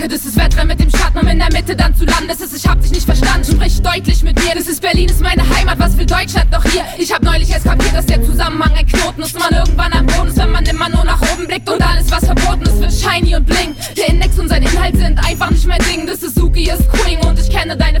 Kacke, das ist Wettrennen mit dem Schatten, um in der Mitte dann zu landen. Das ist, ich hab dich nicht verstanden, sprich deutlich mit mir. Das ist Berlin, ist meine Heimat, was will Deutschland noch hier? Ich hab neulich erst kapiert, dass der Zusammenhang ein Knoten ist, man irgendwann am Boden ist, wenn man immer nur nach oben blickt und alles, was verboten ist, wird shiny und bling. Der Index und sein Inhalt sind einfach nicht mein Ding. Das ist Suki, ist Queen und ich kenne deine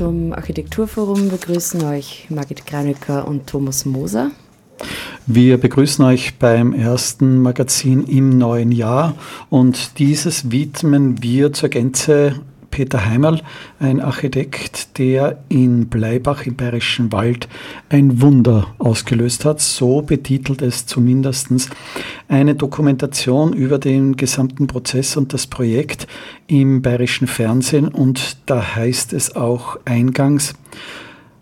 Zum Architekturforum begrüßen euch Margit Granecker und Thomas Moser. Wir begrüßen euch beim ersten Magazin im neuen Jahr und dieses widmen wir zur Gänze Peter Heimerl, ein Architekt, der in Bleibach im Bayerischen Wald ein Wunder ausgelöst hat. So betitelt es zumindest eine Dokumentation über den gesamten Prozess und das Projekt im Bayerischen Fernsehen. Und da heißt es auch eingangs,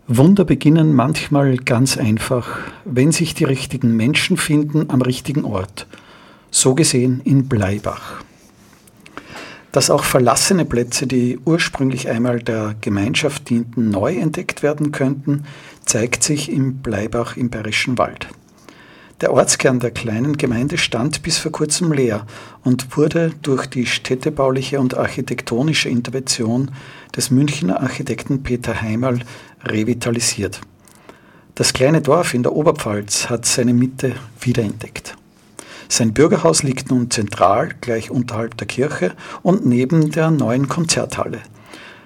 Wunder beginnen manchmal ganz einfach, wenn sich die richtigen Menschen finden am richtigen Ort. So gesehen in Bleibach dass auch verlassene Plätze, die ursprünglich einmal der Gemeinschaft dienten, neu entdeckt werden könnten, zeigt sich im Bleibach im Bayerischen Wald. Der Ortskern der kleinen Gemeinde stand bis vor kurzem leer und wurde durch die städtebauliche und architektonische Intervention des Münchner Architekten Peter Heimerl revitalisiert. Das kleine Dorf in der Oberpfalz hat seine Mitte wiederentdeckt. Sein Bürgerhaus liegt nun zentral, gleich unterhalb der Kirche und neben der neuen Konzerthalle.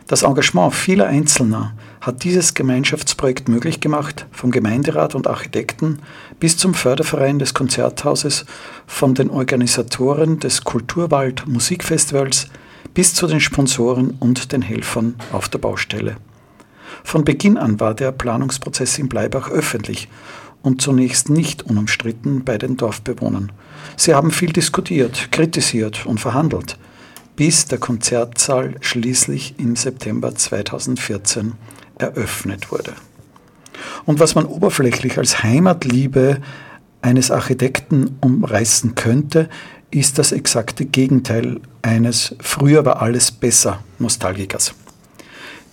Das Engagement vieler Einzelner hat dieses Gemeinschaftsprojekt möglich gemacht, vom Gemeinderat und Architekten bis zum Förderverein des Konzerthauses, von den Organisatoren des Kulturwald Musikfestivals bis zu den Sponsoren und den Helfern auf der Baustelle. Von Beginn an war der Planungsprozess in Bleibach öffentlich und zunächst nicht unumstritten bei den Dorfbewohnern. Sie haben viel diskutiert, kritisiert und verhandelt, bis der Konzertsaal schließlich im September 2014 eröffnet wurde. Und was man oberflächlich als Heimatliebe eines Architekten umreißen könnte, ist das exakte Gegenteil eines früher war alles besser Nostalgikers.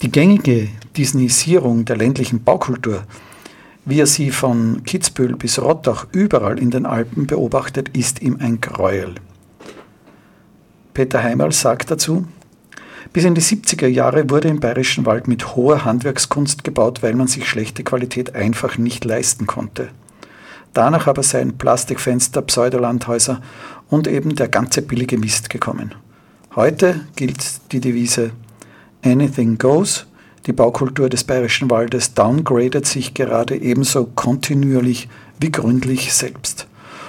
Die gängige Disneyisierung der ländlichen Baukultur wie er sie von Kitzbühel bis Rottach überall in den Alpen beobachtet, ist ihm ein Gräuel. Peter Heimerl sagt dazu, bis in die 70er Jahre wurde im Bayerischen Wald mit hoher Handwerkskunst gebaut, weil man sich schlechte Qualität einfach nicht leisten konnte. Danach aber seien Plastikfenster, Pseudolandhäuser und eben der ganze billige Mist gekommen. Heute gilt die Devise Anything goes die Baukultur des Bayerischen Waldes downgradet sich gerade ebenso kontinuierlich wie gründlich selbst.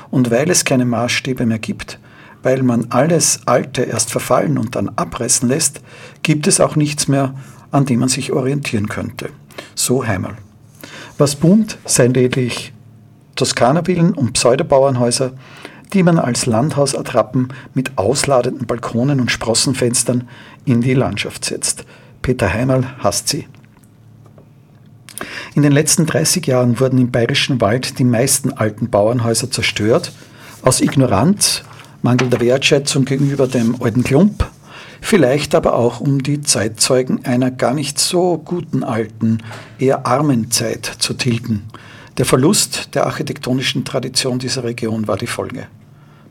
Und weil es keine Maßstäbe mehr gibt, weil man alles Alte erst verfallen und dann abreißen lässt, gibt es auch nichts mehr, an dem man sich orientieren könnte. So Heimerl. Was boomt, seien lediglich Toskana-Villen und Pseudobauernhäuser, die man als Landhausattrappen mit ausladenden Balkonen und Sprossenfenstern in die Landschaft setzt. Peter Heimerl hasst sie. In den letzten 30 Jahren wurden im Bayerischen Wald die meisten alten Bauernhäuser zerstört, aus Ignoranz, mangelnder Wertschätzung gegenüber dem alten Klump, vielleicht aber auch um die Zeitzeugen einer gar nicht so guten alten, eher armen Zeit zu tilgen. Der Verlust der architektonischen Tradition dieser Region war die Folge.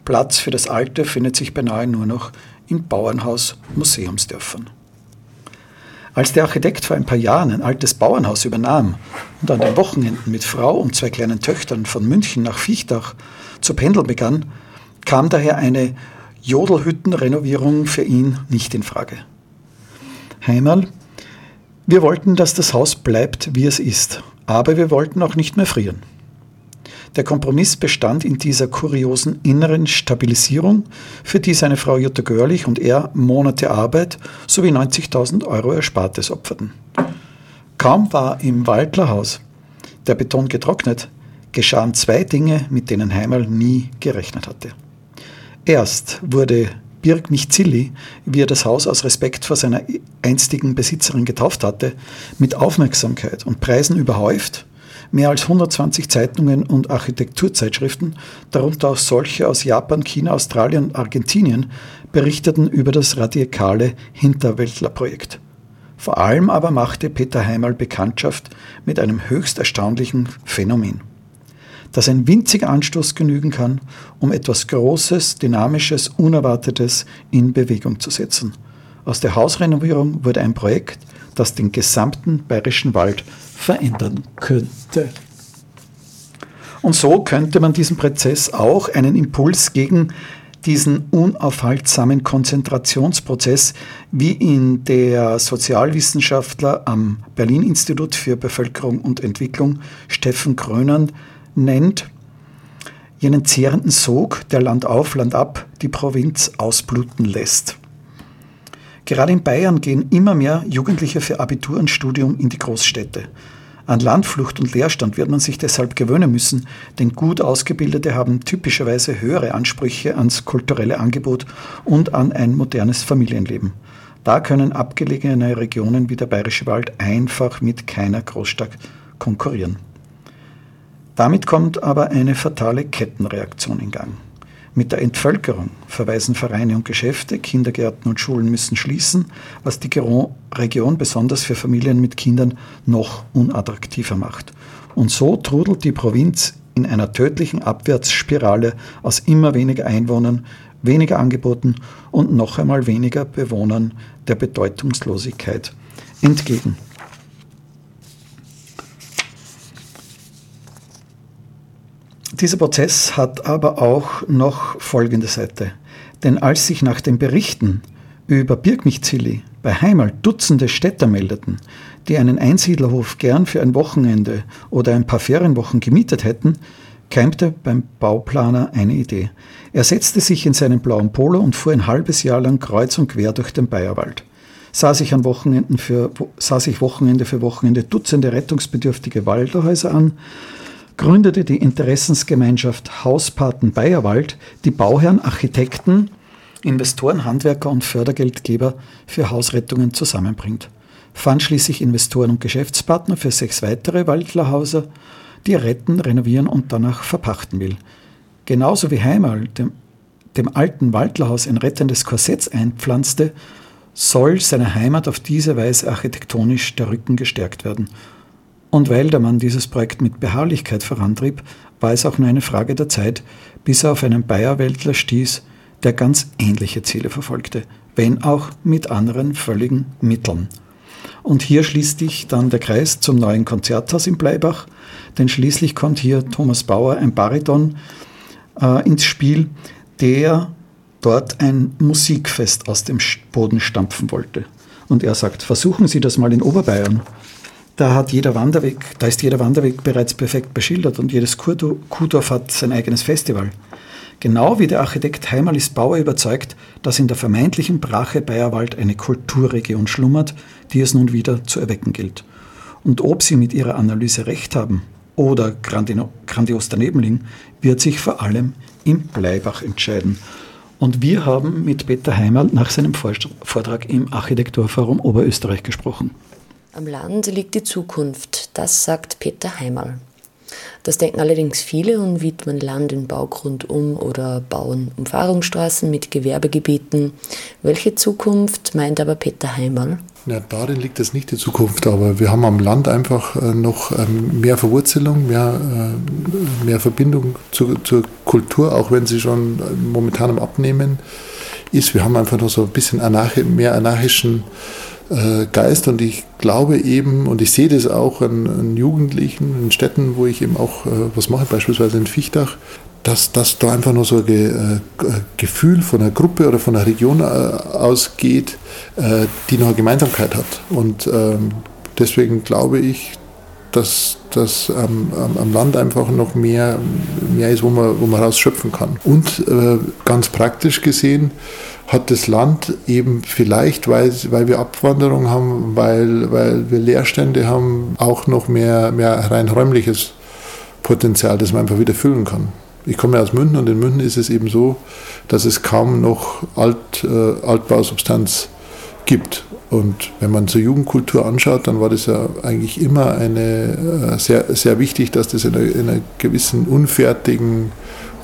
Platz für das Alte findet sich beinahe nur noch in Bauernhaus-Museumsdörfern. Als der Architekt vor ein paar Jahren ein altes Bauernhaus übernahm und an den Wochenenden mit Frau und zwei kleinen Töchtern von München nach Viechtach zu pendeln begann, kam daher eine Jodelhüttenrenovierung für ihn nicht in Frage. Heimerl, wir wollten, dass das Haus bleibt, wie es ist, aber wir wollten auch nicht mehr frieren. Der Kompromiss bestand in dieser kuriosen inneren Stabilisierung, für die seine Frau Jutta Görlich und er Monate Arbeit sowie 90.000 Euro Erspartes opferten. Kaum war im Waldlerhaus der Beton getrocknet, geschahen zwei Dinge, mit denen Heimal nie gerechnet hatte. Erst wurde Birg Michzilli, wie er das Haus aus Respekt vor seiner einstigen Besitzerin getauft hatte, mit Aufmerksamkeit und Preisen überhäuft. Mehr als 120 Zeitungen und Architekturzeitschriften, darunter auch solche aus Japan, China, Australien und Argentinien, berichteten über das radikale Hinterwäldlerprojekt. Vor allem aber machte Peter Heimal Bekanntschaft mit einem höchst erstaunlichen Phänomen dass ein winziger Anstoß genügen kann, um etwas Großes, Dynamisches, Unerwartetes in Bewegung zu setzen. Aus der Hausrenovierung wurde ein Projekt, das den gesamten bayerischen Wald verändern könnte. Und so könnte man diesem Prozess auch einen Impuls gegen diesen unaufhaltsamen Konzentrationsprozess, wie ihn der Sozialwissenschaftler am Berlin-Institut für Bevölkerung und Entwicklung Steffen Krönern nennt, jenen zehrenden Sog, der Land auf, Land ab die Provinz ausbluten lässt. Gerade in Bayern gehen immer mehr Jugendliche für Abitur und Studium in die Großstädte. An Landflucht und Leerstand wird man sich deshalb gewöhnen müssen, denn gut Ausgebildete haben typischerweise höhere Ansprüche ans kulturelle Angebot und an ein modernes Familienleben. Da können abgelegene Regionen wie der Bayerische Wald einfach mit keiner Großstadt konkurrieren. Damit kommt aber eine fatale Kettenreaktion in Gang. Mit der Entvölkerung verweisen Vereine und Geschäfte, Kindergärten und Schulen müssen schließen, was die Region besonders für Familien mit Kindern noch unattraktiver macht. Und so trudelt die Provinz in einer tödlichen Abwärtsspirale aus immer weniger Einwohnern, weniger Angeboten und noch einmal weniger Bewohnern der Bedeutungslosigkeit entgegen. Dieser Prozess hat aber auch noch folgende Seite. Denn als sich nach den Berichten über Birkmichzilli bei Heimal Dutzende Städter meldeten, die einen Einsiedlerhof gern für ein Wochenende oder ein paar Ferienwochen gemietet hätten, keimte beim Bauplaner eine Idee. Er setzte sich in seinen blauen Polo und fuhr ein halbes Jahr lang kreuz und quer durch den Bayerwald. Sah sich, an Wochenenden für, sah sich Wochenende für Wochenende Dutzende rettungsbedürftige Waldhäuser an, gründete die Interessensgemeinschaft Hauspaten Bayerwald, die Bauherren, Architekten, Investoren, Handwerker und Fördergeldgeber für Hausrettungen zusammenbringt. Fand schließlich Investoren und Geschäftspartner für sechs weitere Waldlerhäuser, die er retten, renovieren und danach verpachten will. Genauso wie Heimal dem, dem alten Waldlerhaus ein rettendes Korsett einpflanzte, soll seiner Heimat auf diese Weise architektonisch der Rücken gestärkt werden und weil der Mann dieses Projekt mit Beharrlichkeit vorantrieb, war es auch nur eine Frage der Zeit, bis er auf einen Bayerweltler stieß, der ganz ähnliche Ziele verfolgte, wenn auch mit anderen völligen Mitteln. Und hier schließt sich dann der Kreis zum neuen Konzerthaus in Bleibach, denn schließlich kommt hier Thomas Bauer, ein Bariton, äh, ins Spiel, der dort ein Musikfest aus dem Boden stampfen wollte. Und er sagt, versuchen Sie das mal in Oberbayern. Da hat jeder Wanderweg, da ist jeder Wanderweg bereits perfekt beschildert und jedes Kuhdorf hat sein eigenes Festival. Genau wie der Architekt Heimal ist Bauer überzeugt, dass in der vermeintlichen Brache Bayerwald eine Kulturregion schlummert, die es nun wieder zu erwecken gilt. Und ob sie mit ihrer Analyse recht haben oder grandios daneben liegen, wird sich vor allem im Bleibach entscheiden. Und wir haben mit Peter Heimal nach seinem Vortrag im Architekturforum Oberösterreich gesprochen. Am Land liegt die Zukunft, das sagt Peter Heimal. Das denken allerdings viele und widmen Land in Baugrund um oder bauen Umfahrungsstraßen mit Gewerbegebieten. Welche Zukunft meint aber Peter Heimal? Ja, darin liegt es nicht die Zukunft, aber wir haben am Land einfach äh, noch ähm, mehr Verwurzelung, mehr, äh, mehr Verbindung zur, zur Kultur, auch wenn sie schon momentan am Abnehmen ist. Wir haben einfach noch so ein bisschen mehr anarchischen äh, Geist und ich glaube eben, und ich sehe das auch an, an Jugendlichen, in Städten, wo ich eben auch äh, was mache, beispielsweise in Fichtach, dass, dass da einfach nur so ein Ge äh, Gefühl von einer Gruppe oder von einer Region äh, ausgeht, äh, die noch eine Gemeinsamkeit hat. Und ähm, deswegen glaube ich, dass das am, am, Land einfach noch mehr, mehr ist, wo man, wo man rausschöpfen kann. Und äh, ganz praktisch gesehen, hat das Land eben vielleicht, weil, weil wir Abwanderung haben, weil, weil wir Leerstände haben, auch noch mehr, mehr rein räumliches Potenzial, das man einfach wieder füllen kann. Ich komme ja aus München und in München ist es eben so, dass es kaum noch Alt, äh, Altbausubstanz gibt. Und wenn man zur Jugendkultur anschaut, dann war das ja eigentlich immer eine, äh, sehr, sehr wichtig, dass das in einer, in einer gewissen unfertigen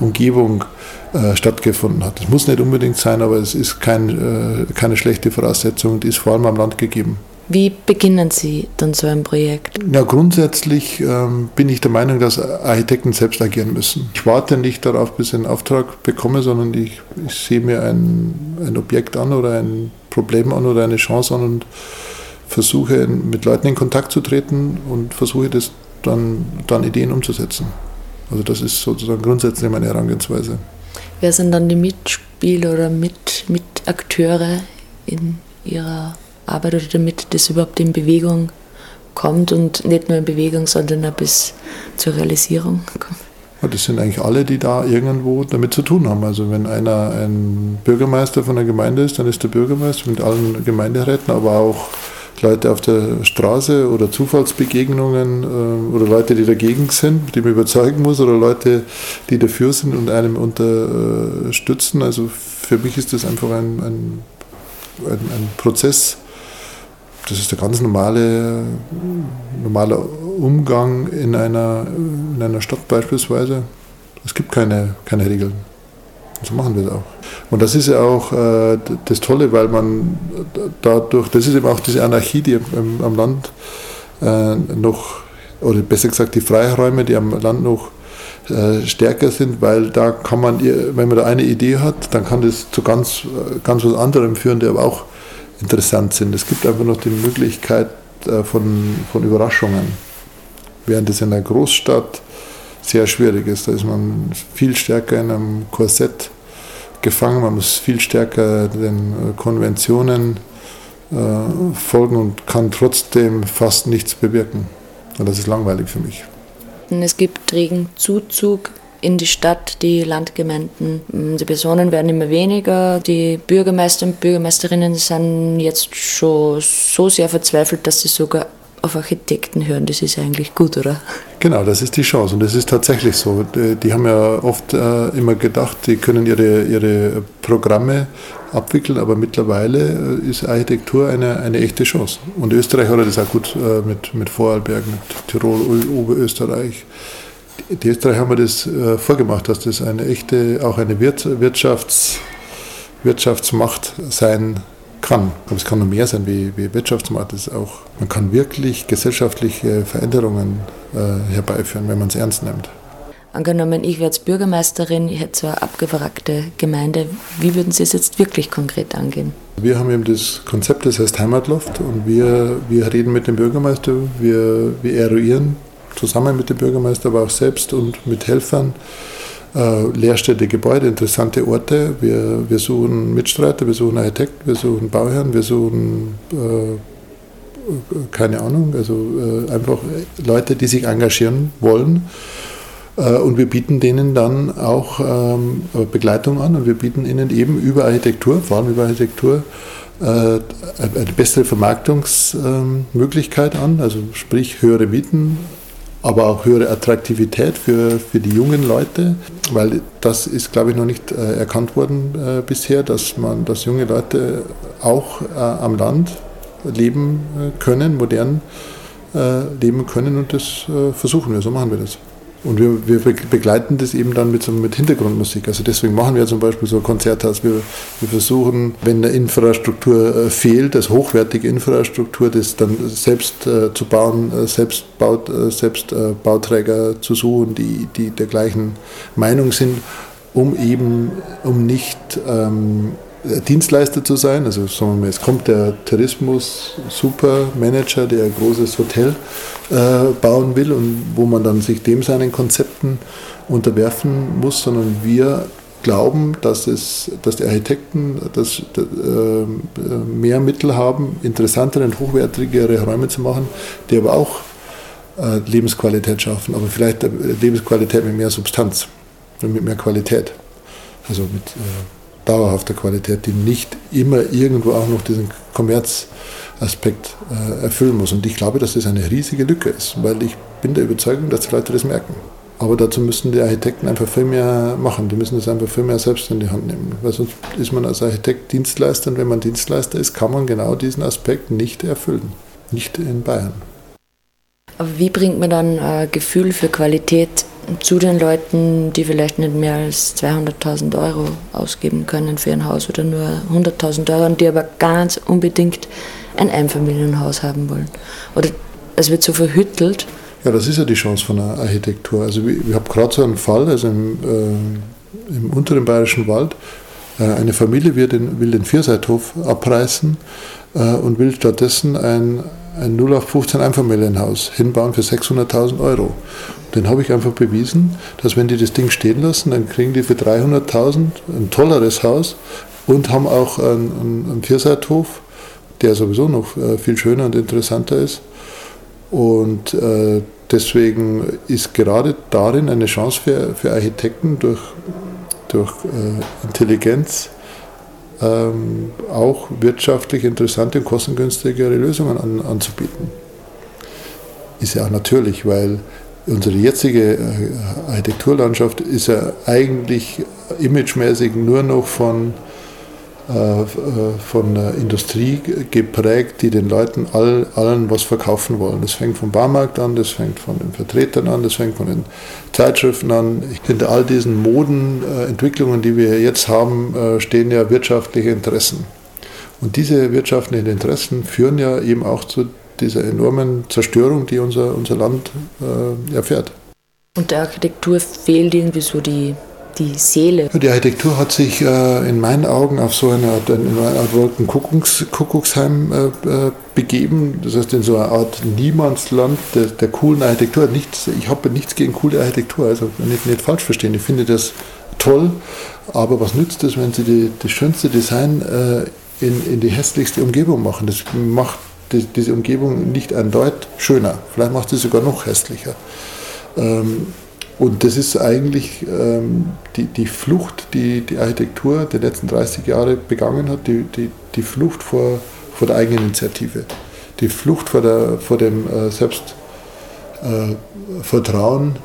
Umgebung äh, stattgefunden hat. Das muss nicht unbedingt sein, aber es ist kein, äh, keine schlechte Voraussetzung, die ist vor allem am Land gegeben. Wie beginnen Sie dann so ein Projekt? Ja, grundsätzlich ähm, bin ich der Meinung, dass Architekten selbst agieren müssen. Ich warte nicht darauf, bis ich einen Auftrag bekomme, sondern ich, ich sehe mir ein, ein Objekt an oder ein Problem an oder eine Chance an und versuche mit Leuten in Kontakt zu treten und versuche das dann, dann Ideen umzusetzen. Also das ist sozusagen grundsätzlich meine Herangehensweise. Wer sind dann die Mitspieler oder Mit Mitakteure in Ihrer Arbeit oder damit das überhaupt in Bewegung kommt und nicht nur in Bewegung, sondern auch bis zur Realisierung kommt? Ja, das sind eigentlich alle, die da irgendwo damit zu tun haben. Also wenn einer ein Bürgermeister von der Gemeinde ist, dann ist der Bürgermeister mit allen Gemeinderäten, aber auch Leute auf der Straße oder Zufallsbegegnungen äh, oder Leute, die dagegen sind, die man überzeugen muss oder Leute, die dafür sind und einem unterstützen. Also für mich ist das einfach ein, ein, ein, ein Prozess. Das ist der ganz normale, normale Umgang in einer, in einer Stadt beispielsweise. Es gibt keine, keine Regeln. So machen wir es auch. Und das ist ja auch äh, das Tolle, weil man dadurch, das ist eben auch diese Anarchie, die am, am Land äh, noch, oder besser gesagt die Freiräume, die am Land noch äh, stärker sind, weil da kann man, wenn man da eine Idee hat, dann kann das zu ganz, ganz was anderem führen, die aber auch interessant sind. Es gibt einfach noch die Möglichkeit äh, von, von Überraschungen. Während es in einer Großstadt sehr schwierig ist. Da ist man viel stärker in einem Korsett gefangen, man muss viel stärker den äh, Konventionen äh, folgen und kann trotzdem fast nichts bewirken. Und das ist langweilig für mich. Es gibt regen Zuzug in die Stadt, die Landgemeinden. Die Personen werden immer weniger. Die Bürgermeister und Bürgermeisterinnen sind jetzt schon so sehr verzweifelt, dass sie sogar auf Architekten hören. Das ist eigentlich gut, oder? Genau, das ist die Chance und das ist tatsächlich so. Die haben ja oft äh, immer gedacht, die können ihre, ihre Programme abwickeln, aber mittlerweile äh, ist Architektur eine, eine echte Chance. Und Österreich hat das auch gut äh, mit, mit Vorarlberg, mit Tirol, Oberösterreich. Die Österreich haben wir das vorgemacht, dass das eine echte, auch eine Wirtschafts, Wirtschaftsmacht sein kann. Aber es kann noch mehr sein wie, wie Wirtschaftsmarkt. Das auch, man kann wirklich gesellschaftliche Veränderungen äh, herbeiführen, wenn man es ernst nimmt. Angenommen, ich wäre jetzt Bürgermeisterin, ich hätte so eine abgewrackte Gemeinde. Wie würden Sie es jetzt wirklich konkret angehen? Wir haben eben das Konzept, das heißt Heimatloft und wir, wir reden mit dem Bürgermeister, wir, wir eruieren zusammen mit dem Bürgermeister, aber auch selbst und mit Helfern äh, Gebäude, interessante Orte. Wir, wir suchen Mitstreiter, wir suchen Architekten, wir suchen Bauherren, wir suchen, äh, keine Ahnung, also äh, einfach Leute, die sich engagieren wollen. Äh, und wir bieten denen dann auch ähm, Begleitung an und wir bieten ihnen eben über Architektur, vor allem über Architektur, äh, eine bessere Vermarktungsmöglichkeit an, also sprich höhere Mieten, aber auch höhere Attraktivität für, für die jungen Leute, weil das ist, glaube ich, noch nicht äh, erkannt worden äh, bisher, dass man, dass junge Leute auch äh, am Land leben äh, können, modern äh, leben können und das äh, versuchen wir, so machen wir das. Und wir, wir begleiten das eben dann mit, so, mit Hintergrundmusik. Also deswegen machen wir zum Beispiel so Konzerthaus. Wir, wir versuchen, wenn eine Infrastruktur äh, fehlt, also hochwertige Infrastruktur, das dann selbst äh, zu bauen, äh, selbst, baut, äh, selbst äh, Bauträger zu suchen, die, die der gleichen Meinung sind, um eben, um nicht ähm, Dienstleister zu sein. Also sagen wir mal, es kommt der Tourismus-Supermanager, der ein großes Hotel äh, bauen will und wo man dann sich dem seinen Konzepten unterwerfen muss, sondern wir glauben, dass, es, dass die Architekten das, äh, mehr Mittel haben, interessantere und hochwertigere Räume zu machen, die aber auch äh, Lebensqualität schaffen, aber vielleicht Lebensqualität mit mehr Substanz mit mehr Qualität. Also mit äh, dauerhafter Qualität, die nicht immer irgendwo auch noch diesen Kommerzaspekt äh, erfüllen muss. Und ich glaube, dass das eine riesige Lücke ist, weil ich bin der Überzeugung, dass die Leute das merken. Aber dazu müssen die Architekten einfach viel mehr machen. Die müssen das einfach viel mehr selbst in die Hand nehmen. Weil sonst ist man als Architekt Dienstleister und wenn man Dienstleister ist, kann man genau diesen Aspekt nicht erfüllen. Nicht in Bayern. Aber wie bringt man dann ein Gefühl für Qualität zu den Leuten, die vielleicht nicht mehr als 200.000 Euro ausgeben können für ein Haus oder nur 100.000 Euro und die aber ganz unbedingt ein Einfamilienhaus haben wollen? Oder es wird so verhüttelt ja, das ist ja die Chance von der Architektur. Also ich, ich habe gerade so einen Fall, also im, äh, im unteren Bayerischen Wald, äh, eine Familie will den, will den Vierseithof abreißen äh, und will stattdessen ein, ein 0815 Einfamilienhaus hinbauen für 600.000 Euro. Den habe ich einfach bewiesen, dass wenn die das Ding stehen lassen, dann kriegen die für 300.000 ein tolleres Haus und haben auch einen, einen Vierseithof, der sowieso noch äh, viel schöner und interessanter ist. Und äh, deswegen ist gerade darin eine Chance für, für Architekten durch, durch äh, Intelligenz ähm, auch wirtschaftlich interessante und kostengünstigere Lösungen an, anzubieten. Ist ja auch natürlich, weil unsere jetzige äh, Architekturlandschaft ist ja eigentlich imagemäßig nur noch von von der Industrie geprägt, die den Leuten all, allen was verkaufen wollen. Das fängt vom Baumarkt an, das fängt von den Vertretern an, das fängt von den Zeitschriften an. Hinter all diesen Modenentwicklungen, die wir jetzt haben, äh, stehen ja wirtschaftliche Interessen. Und diese wirtschaftlichen Interessen führen ja eben auch zu dieser enormen Zerstörung, die unser, unser Land äh, erfährt. Und der Architektur fehlt irgendwie so die die Seele. Die Architektur hat sich äh, in meinen Augen auf so eine Art, Art Wolkenkuckucks, Kuckucksheim äh, äh, begeben. Das heißt, in so einer Art Niemandsland der, der coolen Architektur. Nichts, ich habe nichts gegen coole Architektur, also nicht, nicht falsch verstehen. Ich finde das toll, aber was nützt es, wenn Sie die, das schönste Design in, in die hässlichste Umgebung machen? Das macht die, diese Umgebung nicht eindeutig schöner. Vielleicht macht sie sogar noch hässlicher. Ähm, und das ist eigentlich ähm, die, die Flucht, die die Architektur der letzten 30 Jahre begangen hat, die, die, die Flucht vor, vor der Eigeninitiative, die Flucht vor, der, vor dem äh, Selbstvertrauen äh,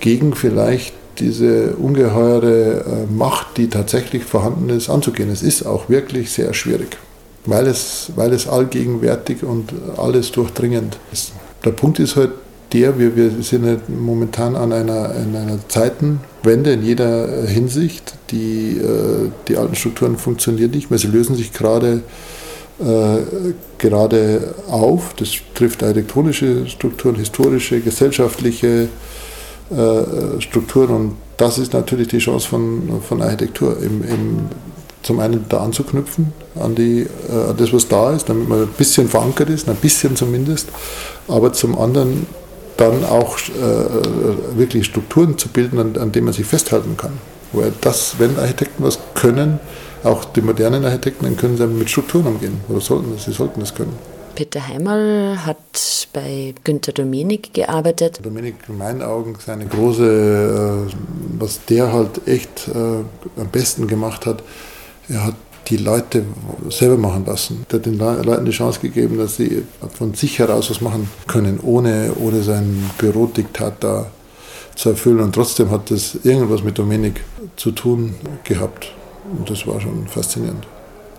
gegen vielleicht diese ungeheure äh, Macht, die tatsächlich vorhanden ist, anzugehen. Es ist auch wirklich sehr schwierig, weil es, weil es allgegenwärtig und alles durchdringend ist. Der Punkt ist halt, der, wir, wir sind halt momentan an einer, an einer Zeitenwende in jeder Hinsicht. Die, äh, die alten Strukturen funktionieren nicht mehr, sie lösen sich gerade äh, gerade auf. Das trifft architektonische Strukturen, historische, gesellschaftliche äh, Strukturen und das ist natürlich die Chance von, von Architektur, im, im, zum einen da anzuknüpfen an, die, an das, was da ist, damit man ein bisschen verankert ist, ein bisschen zumindest, aber zum anderen dann auch äh, wirklich Strukturen zu bilden, an, an denen man sich festhalten kann. Weil das, wenn Architekten was können, auch die modernen Architekten, dann können sie mit Strukturen umgehen. Oder sollten sie sollten das können. Peter Heimal hat bei Günter Dominik gearbeitet. Dominik, in meinen Augen, seine große, äh, was der halt echt äh, am besten gemacht hat, er hat die Leute selber machen lassen. Der hat den Leuten die Chance gegeben, dass sie von sich heraus was machen können, ohne, ohne sein Bürodiktat da zu erfüllen. Und trotzdem hat das irgendwas mit Dominik zu tun gehabt. Und das war schon faszinierend.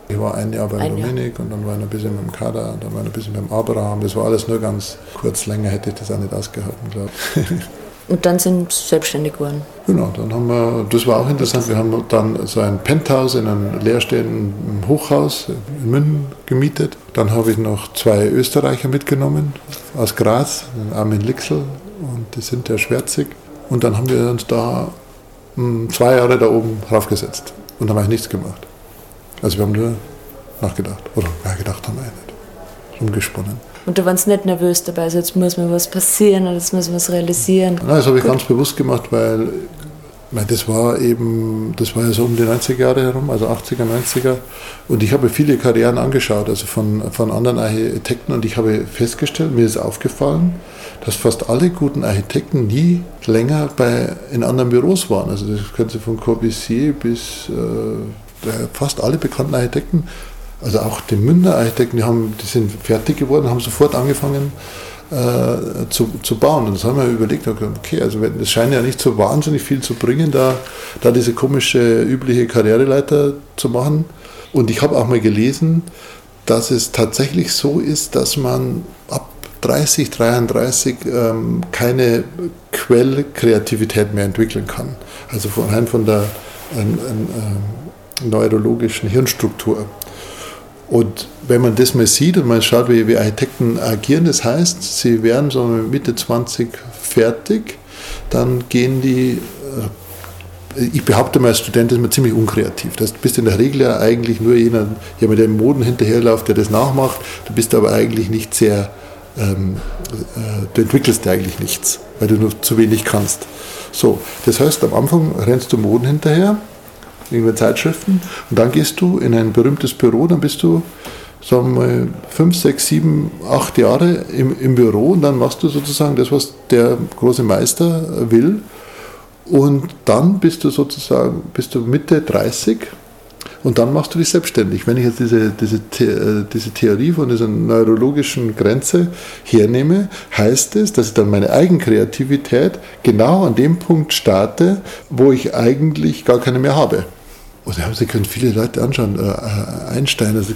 Ich war ein Jahr bei ein Dominik Jahr. und dann war ich ein bisschen beim Kader, dann war ich ein bisschen beim Abraham. Das war alles nur ganz kurz. Länger hätte ich das auch nicht ausgehalten, glaube ich. Und dann sind sie selbstständig geworden. Genau, dann haben wir, das war auch interessant, wir haben dann so ein Penthouse in einem leerstehenden Hochhaus in München gemietet. Dann habe ich noch zwei Österreicher mitgenommen aus Graz, Armin Lixel und die sind der Schwärzig. Und dann haben wir uns da hm, zwei Jahre da oben draufgesetzt und dann habe ich nichts gemacht. Also wir haben nur nachgedacht. Oder ja, gedacht haben wir nicht. Rumgesponnen. Und da waren sie nicht nervös dabei, also jetzt muss mir was passieren oder jetzt muss man was realisieren. Nein, das habe ich Gut. ganz bewusst gemacht, weil meine, das war eben, das war ja so um die 90er Jahre herum, also 80er, 90er. Und ich habe viele Karrieren angeschaut, also von, von anderen Architekten und ich habe festgestellt, mir ist aufgefallen, dass fast alle guten Architekten nie länger bei, in anderen Büros waren. Also das können Sie von Corbusier bis äh, fast alle bekannten Architekten also auch die Münchner Architekten, die, die sind fertig geworden, haben sofort angefangen, äh, zu, zu bauen. Und das haben wir überlegt, okay, also es scheint ja nicht so wahnsinnig viel zu bringen, da, da diese komische, übliche Karriereleiter zu machen. Und ich habe auch mal gelesen, dass es tatsächlich so ist, dass man ab 30, 33 ähm, keine Quellkreativität mehr entwickeln kann. Also von, rein von der ähm, ähm, neurologischen Hirnstruktur. Und wenn man das mal sieht und man schaut, wie, wie Architekten agieren, das heißt, sie werden so Mitte 20 fertig, dann gehen die, äh, ich behaupte mal, als Student ist man ziemlich unkreativ. Du bist in der Regel ja eigentlich nur jemand, der dem Moden hinterherläuft, der das nachmacht. Du bist aber eigentlich nicht sehr, ähm, äh, du entwickelst eigentlich nichts, weil du nur zu wenig kannst. So, das heißt, am Anfang rennst du Moden hinterher, irgendwelche Zeitschriften. Und dann gehst du in ein berühmtes Büro, dann bist du, sagen wir mal, fünf, sechs, sieben, acht Jahre im, im Büro und dann machst du sozusagen das, was der große Meister will. Und dann bist du sozusagen, bist du Mitte 30 und dann machst du dich selbstständig. Wenn ich jetzt diese, diese, äh, diese Theorie von dieser neurologischen Grenze hernehme, heißt es, dass ich dann meine Eigenkreativität genau an dem Punkt starte, wo ich eigentlich gar keine mehr habe. Und Sie können viele Leute anschauen, äh, äh, Einstein, also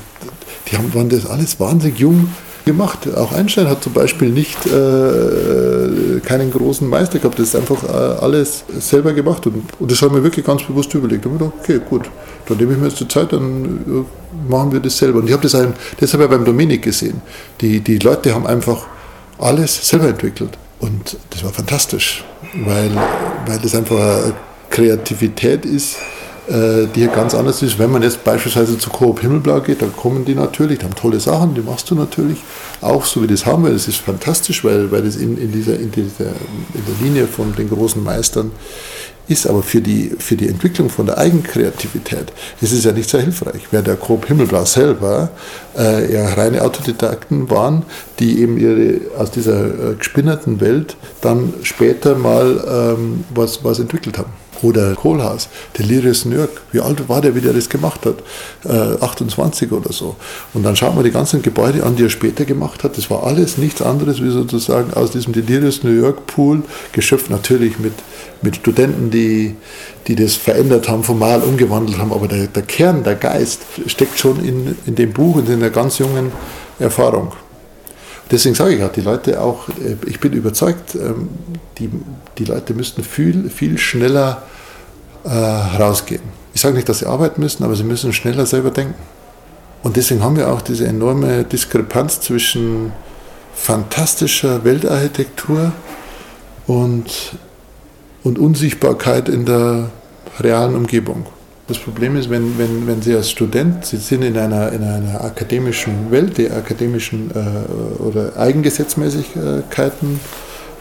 die haben, waren das alles wahnsinnig jung gemacht. Auch Einstein hat zum Beispiel nicht äh, keinen großen Meister gehabt, das ist einfach äh, alles selber gemacht und, und das haben wir wirklich ganz bewusst überlegt. Und ich gedacht, okay, gut, dann nehme ich mir jetzt die Zeit, dann äh, machen wir das selber. Und ich habe das, ein, das habe ich beim Dominik gesehen. Die, die Leute haben einfach alles selber entwickelt und das war fantastisch, weil, weil das einfach Kreativität ist, die hier ganz anders ist. Wenn man jetzt beispielsweise zu Coop Himmelblau geht, dann kommen die natürlich, die haben tolle Sachen, die machst du natürlich auch so, wie das haben wir. Das ist fantastisch, weil, weil das in, in, dieser, in, dieser, in der Linie von den großen Meistern ist. Aber für die, für die Entwicklung von der Eigenkreativität ist es ja nicht sehr hilfreich. Während der Coop Himmelblau selber äh, ja reine Autodidakten waren, die eben ihre, aus dieser äh, gespinnerten Welt dann später mal ähm, was, was entwickelt haben. Oder Kohlhaas, Delirious Nürk, wie alt war der, wie der das gemacht hat? Äh, 28 oder so. Und dann schaut man die ganzen Gebäude an, die er später gemacht hat. Das war alles nichts anderes wie sozusagen aus diesem Delirious New York Pool, geschöpft natürlich mit, mit Studenten, die, die das verändert haben, formal umgewandelt haben. Aber der, der Kern, der Geist steckt schon in, in dem Buch und in der ganz jungen Erfahrung. Deswegen sage ich auch, die Leute auch, äh, ich bin überzeugt, ähm, die, die Leute müssten viel, viel schneller äh, rausgehen. Ich sage nicht, dass sie arbeiten müssen, aber sie müssen schneller selber denken. Und deswegen haben wir auch diese enorme Diskrepanz zwischen fantastischer Weltarchitektur und, und Unsichtbarkeit in der realen Umgebung. Das Problem ist, wenn, wenn, wenn Sie als Student, Sie sind in einer, in einer akademischen Welt, die akademischen äh, oder Eigengesetzmäßigkeiten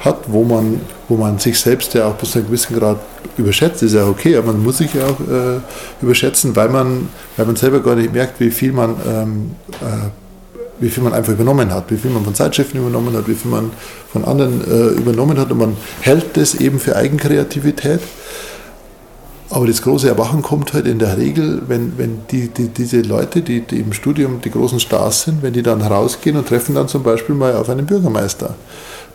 hat, wo man, wo man sich selbst ja auch bis zu einem gewissen Grad überschätzt, ist ja okay, aber man muss sich ja auch äh, überschätzen, weil man, weil man selber gar nicht merkt, wie viel man, ähm, äh, wie viel man einfach übernommen hat, wie viel man von Zeitschriften übernommen hat, wie viel man von anderen äh, übernommen hat und man hält das eben für Eigenkreativität. Aber das große Erwachen kommt halt in der Regel, wenn, wenn die, die, diese Leute, die, die im Studium die großen Stars sind, wenn die dann rausgehen und treffen dann zum Beispiel mal auf einen Bürgermeister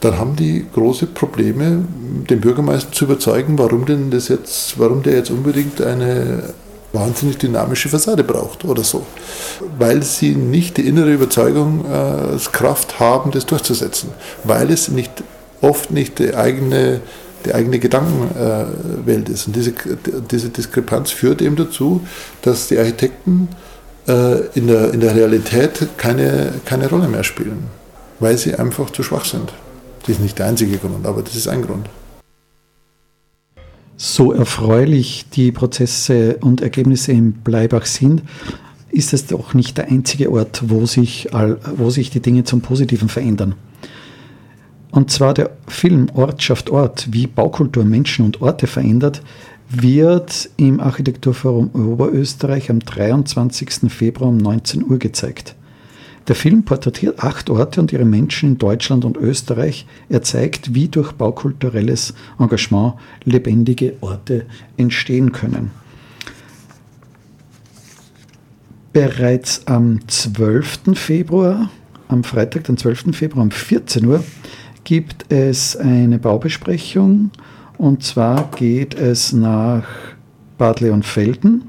dann haben die große Probleme, den Bürgermeister zu überzeugen, warum denn das jetzt, warum der jetzt unbedingt eine wahnsinnig dynamische Fassade braucht oder so. Weil sie nicht die innere Überzeugungskraft äh, haben, das durchzusetzen. Weil es nicht, oft nicht die eigene, die eigene Gedankenwelt ist. Und diese, diese Diskrepanz führt eben dazu, dass die Architekten äh, in, der, in der Realität keine, keine Rolle mehr spielen, weil sie einfach zu schwach sind. Das ist nicht der einzige Grund, aber das ist ein Grund. So erfreulich die Prozesse und Ergebnisse in Bleibach sind, ist es doch nicht der einzige Ort, wo sich, wo sich die Dinge zum Positiven verändern. Und zwar der Film Ort schafft Ort, wie Baukultur Menschen und Orte verändert, wird im Architekturforum Oberösterreich am 23. Februar um 19 Uhr gezeigt. Der Film porträtiert acht Orte und ihre Menschen in Deutschland und Österreich. Er zeigt, wie durch baukulturelles Engagement lebendige Orte entstehen können. Bereits am 12. Februar am Freitag, den 12. Februar um 14 Uhr, gibt es eine Baubesprechung und zwar geht es nach Bad Leonfelden.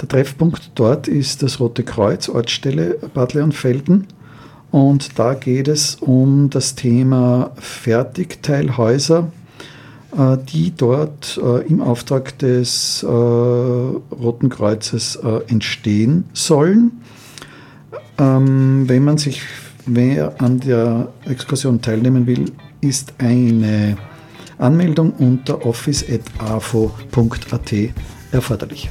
Der Treffpunkt dort ist das Rote Kreuz, Ortsstelle Bad Leonfelden. Und da geht es um das Thema Fertigteilhäuser, äh, die dort äh, im Auftrag des äh, Roten Kreuzes entstehen sollen. Ähm, wenn man sich, wer an der Exkursion teilnehmen will, ist eine Anmeldung unter office.afo.at erforderlich.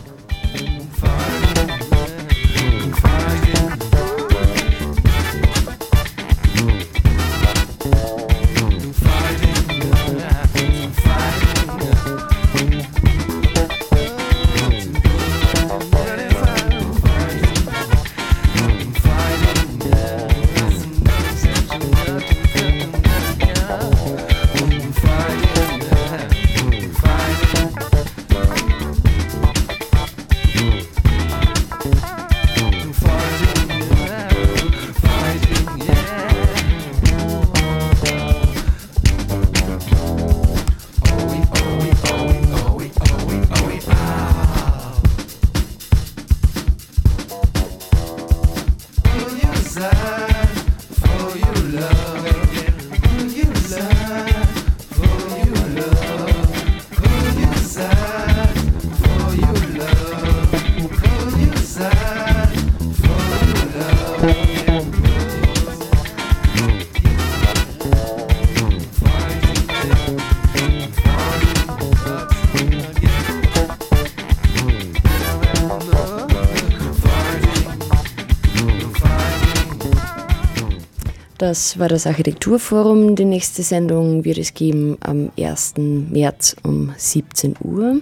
Das war das Architekturforum. Die nächste Sendung wird es geben am 1. März um 17 Uhr.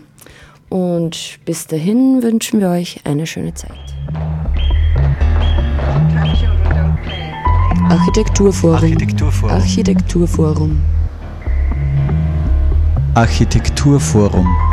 Und bis dahin wünschen wir euch eine schöne Zeit. Architekturforum. Architekturforum. Architekturforum. Architekturforum.